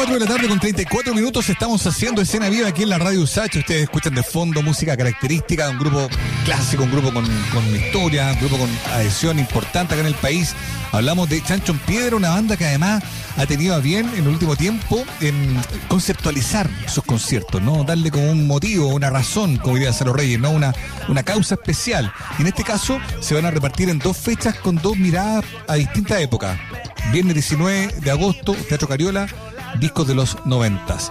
4 de la tarde con 34 minutos estamos haciendo escena viva aquí en la radio Usach. Ustedes escuchan de fondo música característica un grupo clásico, un grupo con, con historia, un grupo con adhesión importante acá en el país. Hablamos de Chancho en Piedra, una banda que además ha tenido a bien en el último tiempo en conceptualizar sus conciertos, ¿no? Darle como un motivo, una razón, como diría Salo Reyes, ¿no? Una, una causa especial. Y en este caso se van a repartir en dos fechas con dos miradas a distintas épocas. Viernes 19 de agosto, Teatro Cariola, discos de los noventas.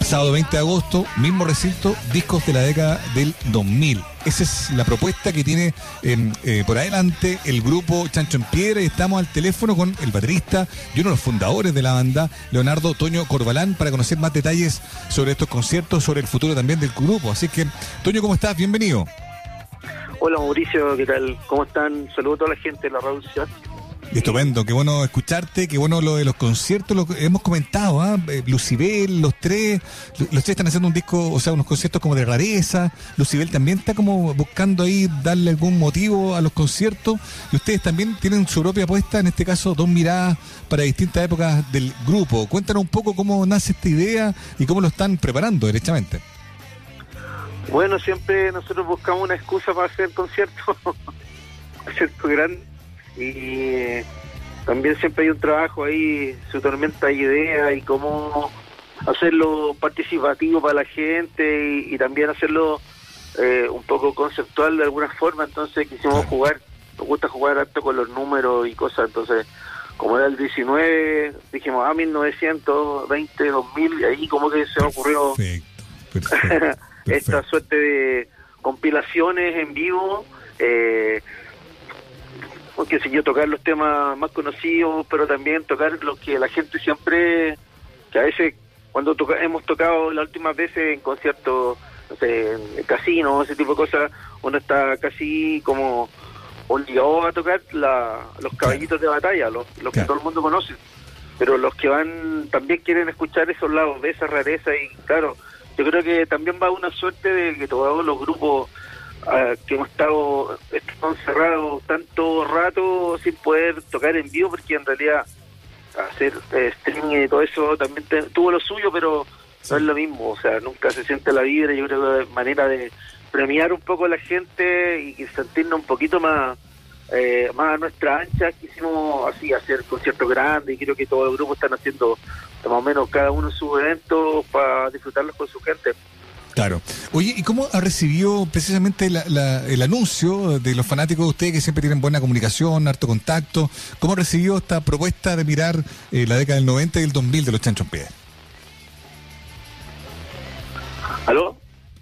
Sábado 20 de agosto, mismo recinto, discos de la década del 2000. Esa es la propuesta que tiene em, eh, por adelante el grupo Chancho en Piedra y estamos al teléfono con el baterista y uno de los fundadores de la banda, Leonardo Toño Corbalán, para conocer más detalles sobre estos conciertos, sobre el futuro también del grupo. Así que, Toño, ¿cómo estás? Bienvenido. Hola Mauricio, ¿qué tal? ¿Cómo están? Saludos a toda la gente de la radio Estupendo, qué bueno escucharte, qué bueno lo de los conciertos, lo que hemos comentado, ¿ah? Eh, Lucibel, los tres, los tres están haciendo un disco, o sea, unos conciertos como de rareza, Lucibel también está como buscando ahí darle algún motivo a los conciertos, y ustedes también tienen su propia apuesta, en este caso, dos miradas para distintas épocas del grupo. Cuéntanos un poco cómo nace esta idea y cómo lo están preparando derechamente. Bueno, siempre nosotros buscamos una excusa para hacer conciertos, conciertos grandes y también siempre hay un trabajo ahí, su tormenta de ideas y cómo hacerlo participativo para la gente y, también hacerlo eh, un poco conceptual de alguna forma, entonces quisimos jugar, nos gusta jugar harto con los números y cosas, entonces como era el 19, dijimos, ah, 1920, 2000, y ahí como que se me ocurrió esta suerte de compilaciones en vivo, eh, porque si yo tocar los temas más conocidos, pero también tocar lo que la gente siempre, que a veces cuando hemos tocado las últimas veces en conciertos, no sé, en casino, ese tipo de cosas, uno está casi como obligado a tocar los caballitos de batalla, los, que todo el mundo conoce. Pero los que van también quieren escuchar esos lados de esa rareza y claro, yo creo que también va una suerte de que todos los grupos que hemos estado, encerrados tanto rato sin poder tocar en vivo, porque en realidad hacer eh, streaming y todo eso también tuvo lo suyo, pero no es lo mismo, o sea, nunca se siente la vibra, yo creo que es manera de premiar un poco a la gente y, sentirnos un poquito más eh, más a nuestra ancha, quisimos así hacer conciertos grandes y creo que todos los grupos están haciendo más o menos cada uno sus eventos para disfrutarlos con su gente. Claro. Oye, ¿y cómo ha recibido precisamente el anuncio de los fanáticos de ustedes que siempre tienen buena comunicación, harto contacto? ¿Cómo ha recibido esta propuesta de mirar eh, la década del 90 y el 2000 de los Chanchos Pies? ¿Aló?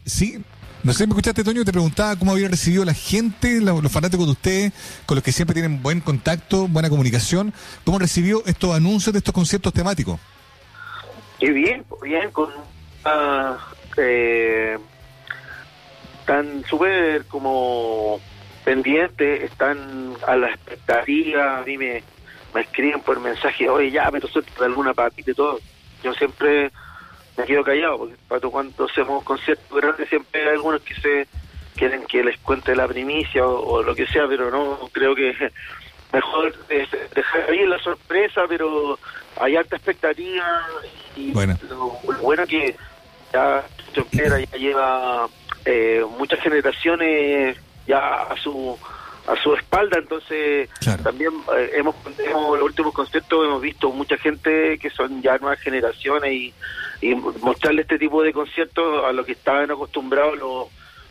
Sí. No sé, ¿me escuchaste, Toño? Te preguntaba cómo había recibido la gente, los fanáticos de ustedes, con los que siempre tienen buen contacto, buena comunicación. ¿Cómo recibió estos anuncios de estos conciertos temáticos? Qué bien, bien, con eh, están súper como pendientes, están a la expectativa, a mí me, escriben por mensaje, oye, ya me suelta de alguna patita y todo. Yo siempre me quedo callado, porque para cuando hacemos conciertos grandes siempre hay algunos que se quieren que les cuente la primicia o, lo que sea, pero no, creo que mejor dejar ahí la sorpresa, pero hay alta expectativa y bueno. lo bueno que ya ya lleva eh, muchas generaciones ya a su a su espalda, entonces también eh, hemos, hemos, los últimos conciertos hemos visto mucha gente que son ya nuevas generaciones y, y mostrarle este tipo de conciertos a lo que estaban acostumbrados los,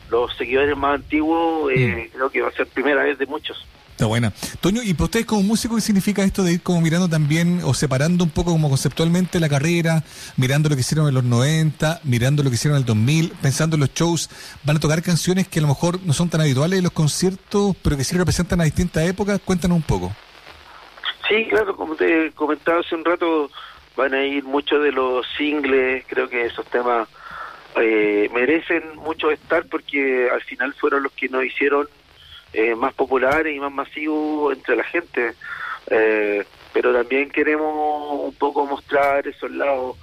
los seguidores más antiguos, eh, mm. creo que va a ser primera vez de muchos. Está buena. Toño, ¿y para ustedes como músico qué significa esto de ir como mirando también o separando un poco como conceptualmente la carrera, mirando lo que hicieron en los 90, mirando lo que hicieron en el 2000, pensando en los shows, van a tocar canciones que a lo mejor no son tan habituales en los conciertos, pero que sí representan a distintas épocas? Cuéntanos un poco. Sí, claro, como te comentaba hace un rato, van a ir muchos de los singles, creo que esos temas eh, merecen mucho estar porque al final fueron los que nos hicieron eh, más populares y más masivos entre la gente. Eh, pero también queremos un poco mostrar esos lados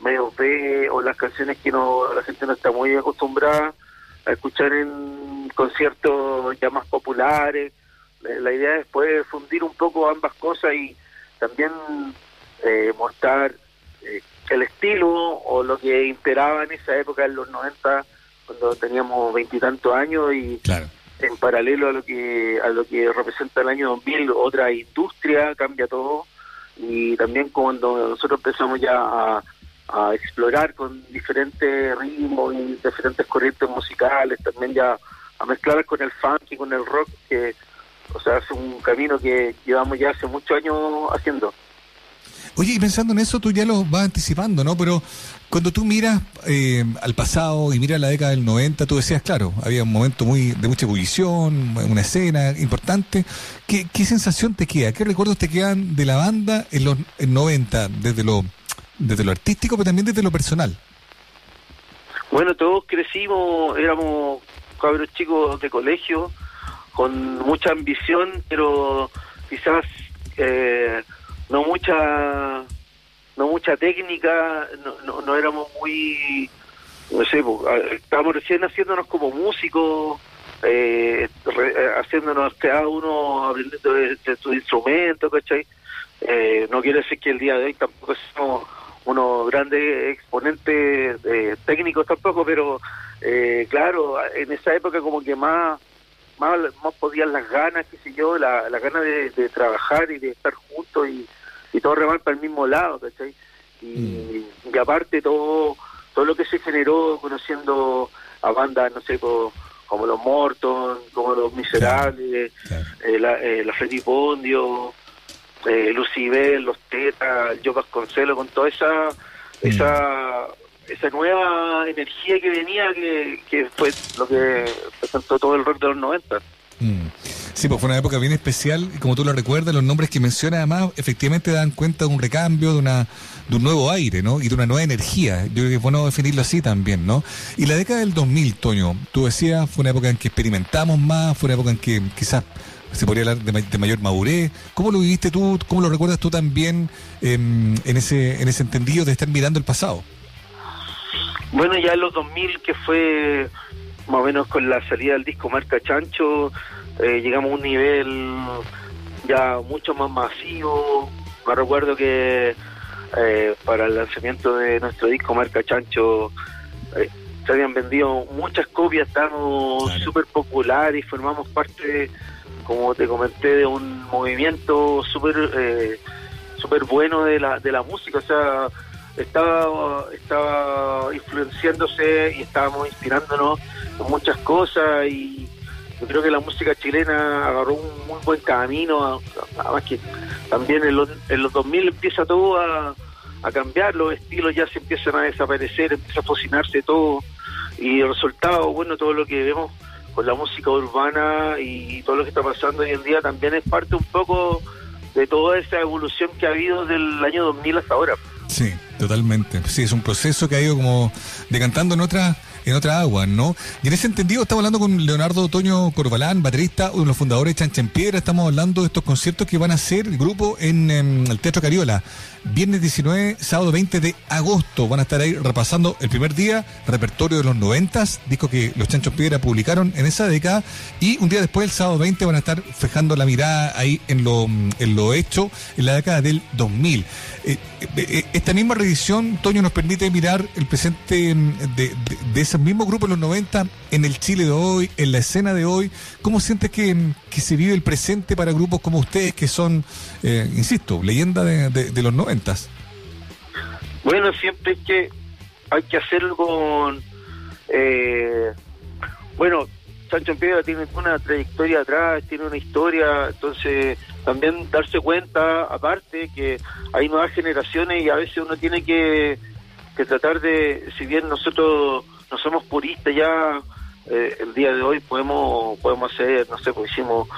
medio B o las canciones que no la gente no está muy acostumbrada a escuchar en conciertos ya más populares. La idea es poder fundir un poco ambas cosas y también eh, mostrar eh, el estilo o lo que imperaba en esa época, en los 90, cuando teníamos veintitantos años y en paralelo a lo que a lo que representa el año 2000, otra industria, cambia todo y también cuando nosotros empezamos ya a, a explorar con diferentes ritmos y diferentes corrientes musicales, también ya a mezclar con el funk y con el rock, que o sea, es un camino que llevamos ya hace muchos años haciendo. Oye, y pensando en eso, tú ya lo vas anticipando, ¿no? Pero cuando tú miras eh, al pasado y miras la década del 90, tú decías, claro, había un momento muy de mucha ebullición, una escena importante. ¿Qué, qué sensación te queda? ¿Qué recuerdos te quedan de la banda en los 90, desde lo, desde lo artístico, pero también desde lo personal? Bueno, todos crecimos, éramos cabros chicos de colegio, con mucha ambición, pero quizás eh, no mucha no mucha técnica, no, no, éramos muy, no sé, estábamos recién haciéndonos como músicos, eh, eh, haciéndonos cada uno aprendiendo de, su instrumento, ¿cachai? Eh, no quiere decir que el día de hoy tampoco somos unos grandes exponentes técnicos tampoco, pero claro, en esa época como que más más, más podían las ganas, qué sé yo, la, la ganas de, de trabajar y de estar juntos y y todo remar para el mismo lado, ¿cachai? Y, mm. aparte todo todo lo que se generó conociendo a bandas, no sé, como, los Morton, como los Miserables, eh, la, eh, la Freddy Pondio, eh, Lucibel, los Tetas, Joe Vasconcelo, con toda esa, mm. esa esa nueva energía que venía, que, fue lo que presentó todo el rock de los 90. Mm. Sí, pues fue una época bien especial y como tú lo recuerdas, los nombres que mencionas además efectivamente dan cuenta de un recambio, de una de un nuevo aire, ¿no? Y de una nueva energía. Yo creo que es bueno definirlo así también, ¿no? Y la década del 2000, Toño, tú decías, fue una época en que experimentamos más, fue una época en que quizás se podría hablar de, mayor madurez. ¿Cómo lo viviste tú? ¿Cómo lo recuerdas tú también em, en ese en ese entendido de estar mirando el pasado? Bueno, ya en los 2000, que fue más o menos con la salida del disco Marca Chancho, eh, llegamos a un nivel ya mucho más masivo. Me recuerdo que eh, para el lanzamiento de nuestro disco Marca Chancho eh, se habían vendido muchas copias, estábamos súper populares y formamos parte, como te comenté, de un movimiento súper eh, super bueno de la, de la música. O sea, estaba, estaba influenciándose y estábamos inspirándonos en muchas cosas y yo creo que la música chilena agarró un muy buen camino, además que también en los, en los 2000 empieza todo a, cambiar, los estilos ya se empiezan a desaparecer, empieza a fusionarse todo y el resultado, bueno, todo lo que vemos con la música urbana y todo lo que está pasando hoy en día también es parte un poco de toda esa evolución que ha habido del año 2000 hasta ahora. Sí, totalmente. Sí, es un proceso que ha ido como decantando en otras en otra agua, ¿no? Y en ese entendido estamos hablando con Leonardo Toño Corbalán, baterista, uno de los fundadores de Chancha en Piedra. Estamos hablando de estos conciertos que van a hacer el grupo en, em, el Teatro Cariola. Viernes 19, sábado 20 de agosto. Van a estar ahí repasando el primer día, repertorio de los noventas, disco que los Chanchos Piedra publicaron en esa década. Y un día después, el sábado 20, van a estar fijando la mirada ahí en lo, en lo hecho en la década del 2000. Eh, eh, eh, esta misma revisión, Toño, nos permite mirar el presente em, de, de, ese mismo grupo en los 90 en el Chile de hoy, en la escena de hoy. ¿Cómo sientes que, que se vive el presente para grupos como ustedes, que son, insisto, leyenda de, los 90? Bueno, siempre es que hay que hacerlo con... Eh, bueno, Sancho Piedra tiene una trayectoria atrás, tiene una historia, entonces también darse cuenta, aparte, que hay nuevas generaciones y a veces uno tiene que, tratar de, si bien nosotros no somos puristas ya, eh, el día de hoy podemos podemos hacer, no sé, pues hicimos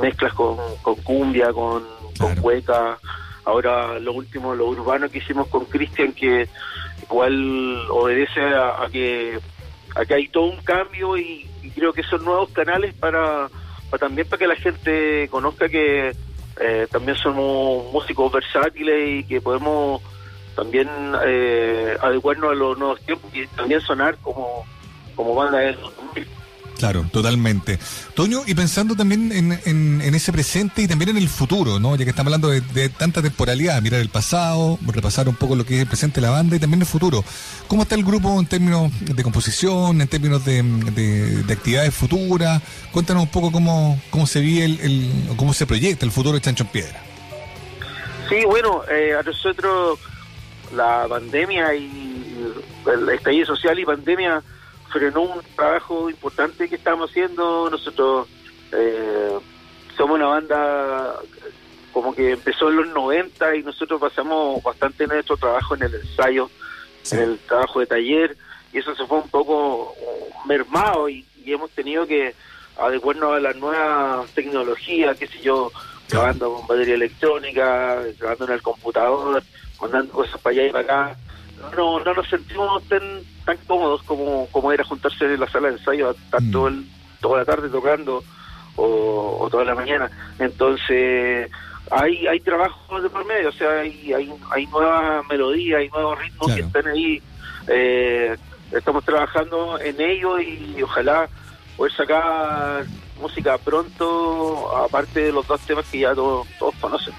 mezclas con, con cumbia, con, con hueca, Ahora lo último, lo urbano que hicimos con Cristian, que igual obedece a, que, a que hay todo un cambio y, creo que son nuevos canales para, también para que la gente conozca que eh, también somos músicos versátiles y que podemos también eh, adecuarnos a los nuevos tiempos y también sonar como, como banda de Claro, totalmente. Toño, y pensando también en, ese presente y también en el futuro, ¿no? Ya que estamos hablando de, tanta temporalidad, mirar el pasado, repasar un poco lo que es el presente de la banda y también el futuro. ¿Cómo está el grupo en términos de composición, en términos de, actividades futuras? Cuéntanos un poco cómo, cómo se ve el, cómo se proyecta el futuro de Chancho en Piedra. Sí, bueno, eh, a nosotros la pandemia y el estallido social y pandemia frenó un trabajo importante que estamos haciendo. Nosotros eh, somos una banda como que empezó en los 90 y nosotros pasamos bastante nuestro trabajo en el ensayo, en el trabajo de taller, y eso se fue un poco mermado y, hemos tenido que adecuarnos a las nuevas tecnologías, qué sé yo, grabando con batería electrónica, grabando en el computador, mandando cosas para allá y para acá no, no nos sentimos tan, tan cómodos como, como era juntarse en la sala de ensayo tanto mm. toda la tarde tocando o, toda la mañana. Entonces, hay hay trabajo de por medio, o sea, hay, hay, hay nuevas melodías, hay nuevos ritmos que están ahí. Eh, estamos trabajando en ello y ojalá poder sacar música pronto, aparte de los dos temas que ya todos, todos conocen.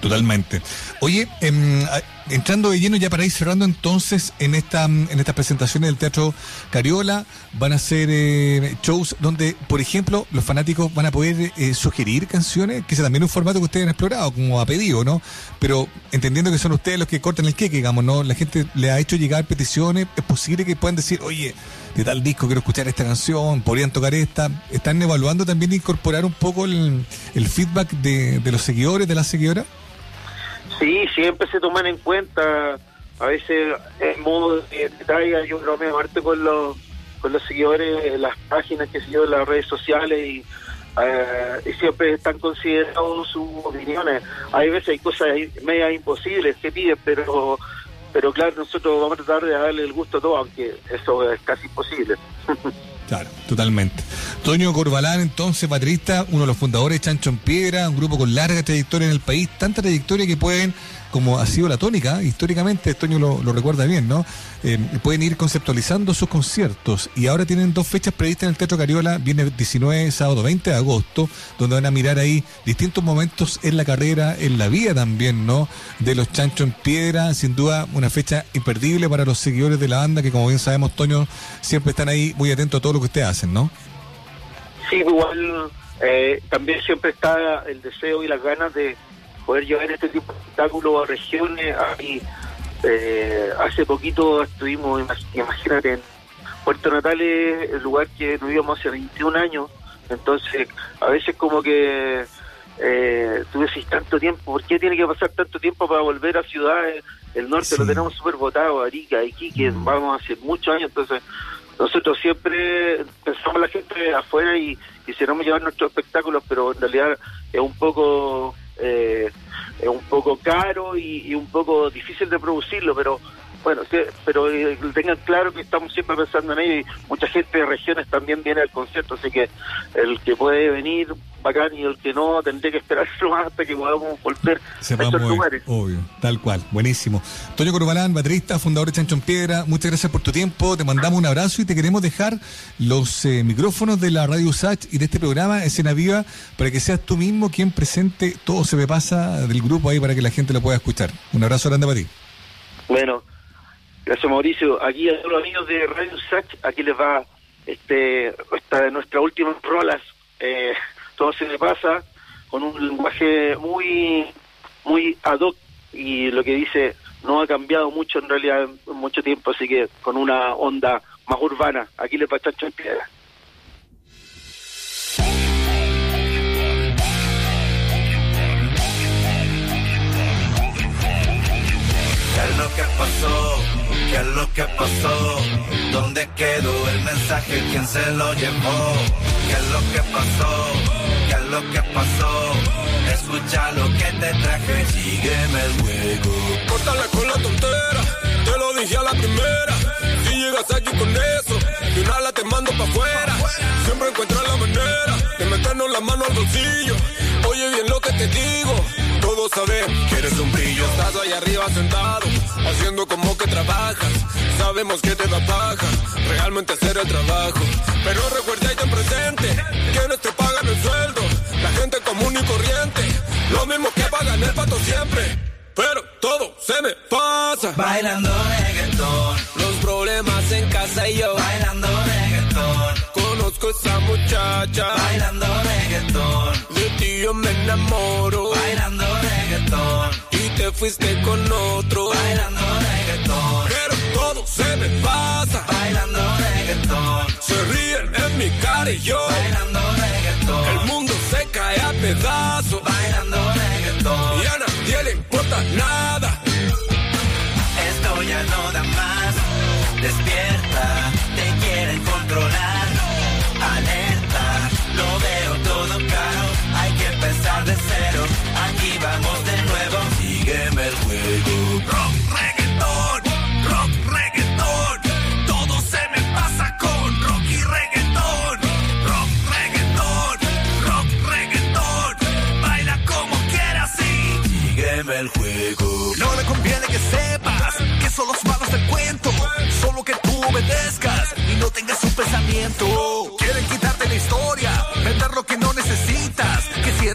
Totalmente. Oye, eh, entrando de lleno ya para ir cerrando entonces en esta en estas presentaciones del Teatro Cariola van a ser eh, shows donde por ejemplo los fanáticos van a poder eh, sugerir canciones que es también un formato que ustedes han explorado como ha pedido no pero entendiendo que son ustedes los que cortan el queque digamos no la gente le ha hecho llegar peticiones es posible que puedan decir oye de tal disco quiero escuchar esta canción podrían tocar esta están evaluando también incorporar un poco el, feedback de, de los seguidores de las seguidoras Sí, siempre se toman en cuenta, a veces en modo de detalle, yo creo me parte con los, con los seguidores las páginas que yo en las redes sociales y, eh, y siempre están considerados sus opiniones. Hay veces hay cosas media imposibles que piden, pero pero claro, nosotros vamos a tratar de darle el gusto a todo, aunque eso es casi imposible. Claro, totalmente. Toño Corbalán, entonces, patrista, uno de los fundadores de Chancho en Piedra, un grupo con larga trayectoria en el país, tanta trayectoria que pueden como ha sido la tónica, históricamente, Toño lo, recuerda bien, ¿no? Eh, pueden ir conceptualizando sus conciertos y ahora tienen dos fechas previstas en el Teatro Cariola, viene 19, sábado 20 de agosto, donde van a mirar ahí distintos momentos en la carrera, en la vida también, ¿no? De los Chancho en Piedra, sin duda una fecha imperdible para los seguidores de la banda, que como bien sabemos, Toño, siempre están ahí muy atentos a todo lo que ustedes hacen, ¿no? Sí, igual eh, también siempre está el deseo y las ganas de poder llevar este tipo de espectáculos a regiones. Ahí, eh, hace poquito estuvimos, imagínate, en Puerto Natales, el lugar que tuvimos hace 21 años. Entonces, a veces como que eh, tú decís tanto tiempo, ¿por qué tiene que pasar tanto tiempo para volver a ciudades? El norte lo tenemos súper votado, Arica, Iquique, mm. vamos hace muchos años, entonces nosotros siempre pensamos la gente afuera y quisiéramos llevar nuestros espectáculos, pero en realidad es un poco eh, es un poco caro y, un poco difícil de producirlo, pero bueno, pero eh, tengan claro que estamos siempre pensando en ello y mucha gente de regiones también viene al concierto, así que el que puede venir, bacán, y el que no, tendré que esperar más hasta que podamos volver a estos lugares. Obvio, tal cual, buenísimo. Toño Corbalán, baterista, fundador de Chancho en Piedra, muchas gracias por tu tiempo, te mandamos un abrazo y te queremos dejar los eh, micrófonos de la Radio Sach y de este programa Escena Viva para que seas tú mismo quien presente todo se me pasa del grupo ahí para que la gente lo pueda escuchar. Un abrazo grande para ti. Bueno, Gracias Mauricio. Aquí a todos los amigos de Radio Sach, aquí les va este esta de nuestras últimas rolas. Eh, todo se le pasa con un lenguaje muy muy ad hoc y lo que dice no ha cambiado mucho en realidad en mucho tiempo, así que con una onda más urbana. Aquí les va Chacho en Piedra. ¿Qué es lo que pasó? ¿Qué es lo que pasó? ¿Dónde quedó mensaje? ¿Quién se lo llevó? ¿Qué es lo que pasó? ¿Qué es lo que pasó? Escucha lo que te traje, sígueme el juego. Córtale con la tontera, te lo dije a la primera. Si llegas aquí con eso, de una la te mando pa' afuera. Siempre encuentras la manera de meternos la mano al bolsillo. Oye bien lo que te digo, todos saben que eres un brillo. Estás ahí arriba sentado haciendo como que trabajas. Sabemos que te da paja, realmente hacer el trabajo. Pero recuerda y ten presente, quienes te pagan el sueldo, la gente común y corriente, lo mismo que pagan el pato siempre. Pero todo se me pasa. Bailando reggaetón. Los problemas en casa y yo. Bailando reggaetón. Conozco esa muchacha. Bailando reggaetón. Yo me enamoro. Bailando reggaetón. Y te fuiste con otro. Bailando reggaetón. Pero todo se me pasa. Bailando reggaetón. Se ríen en mi cara y yo. Bailando reggaetón. El mundo se cae a pedazos. Bailando reggaetón. Y a nadie le importa nada. Esto ya no da más. Despierta,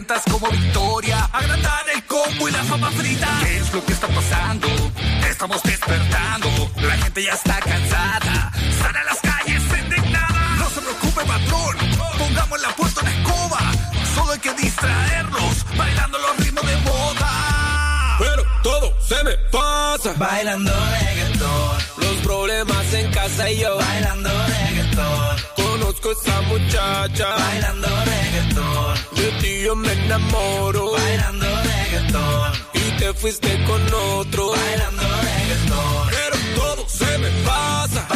Como victoria, agrandar el combo y la fama frita. ¿Qué es lo que está pasando? Estamos despertando. La gente ya está cansada. Sale a las calles indignada. No se preocupe, patrón. Pongamos la puerta en escoba. Solo hay que distraerlos, bailando los ritmos de moda. Pero todo se me pasa. Bailando reggaetón, Los problemas en casa y yo. bailando reggaetón, Esa muchacha. bailando reggaetón, De ti yo me enamoro. bailando reggaetón, Y te fuiste con otro. bailando reggaetón, Pero todo se me pasa.